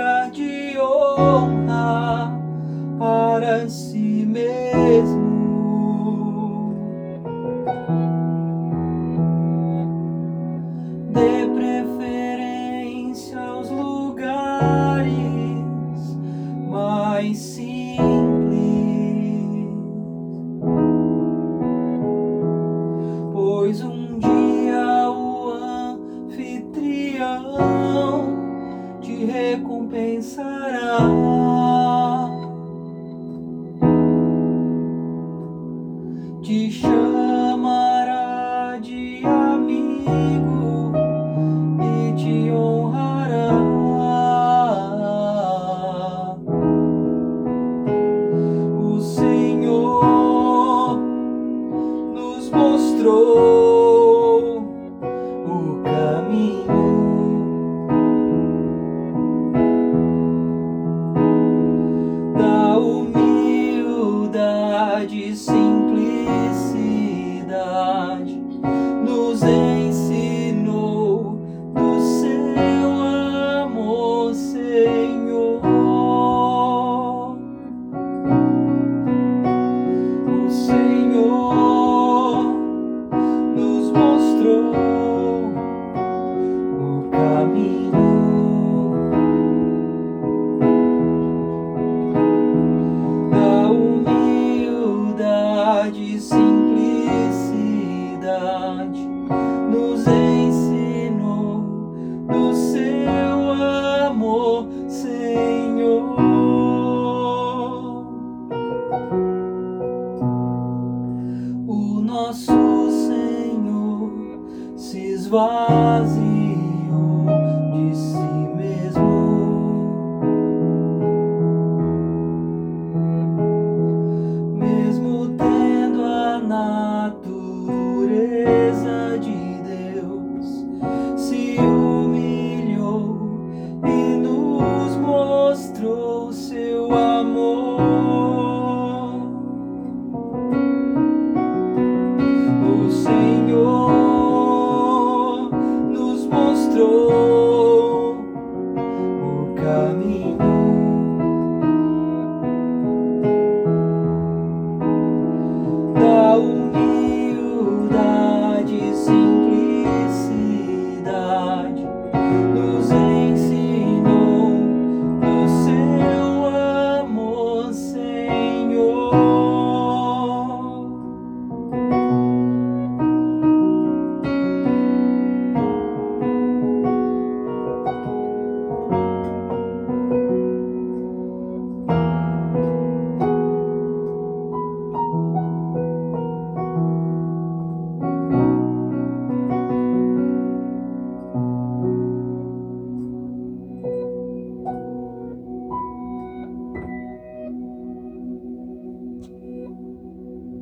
lugar de honra para si mesmo. Dê preferência aos lugares mais simples, pois um dia. Pensará, Te chamará de amigo e te honrará. O Senhor nos mostrou. sim. Senhor. O nosso Senhor se esvaziou de si mesmo. Mesmo tendo a natureza. encontrou seu amor. O Senhor.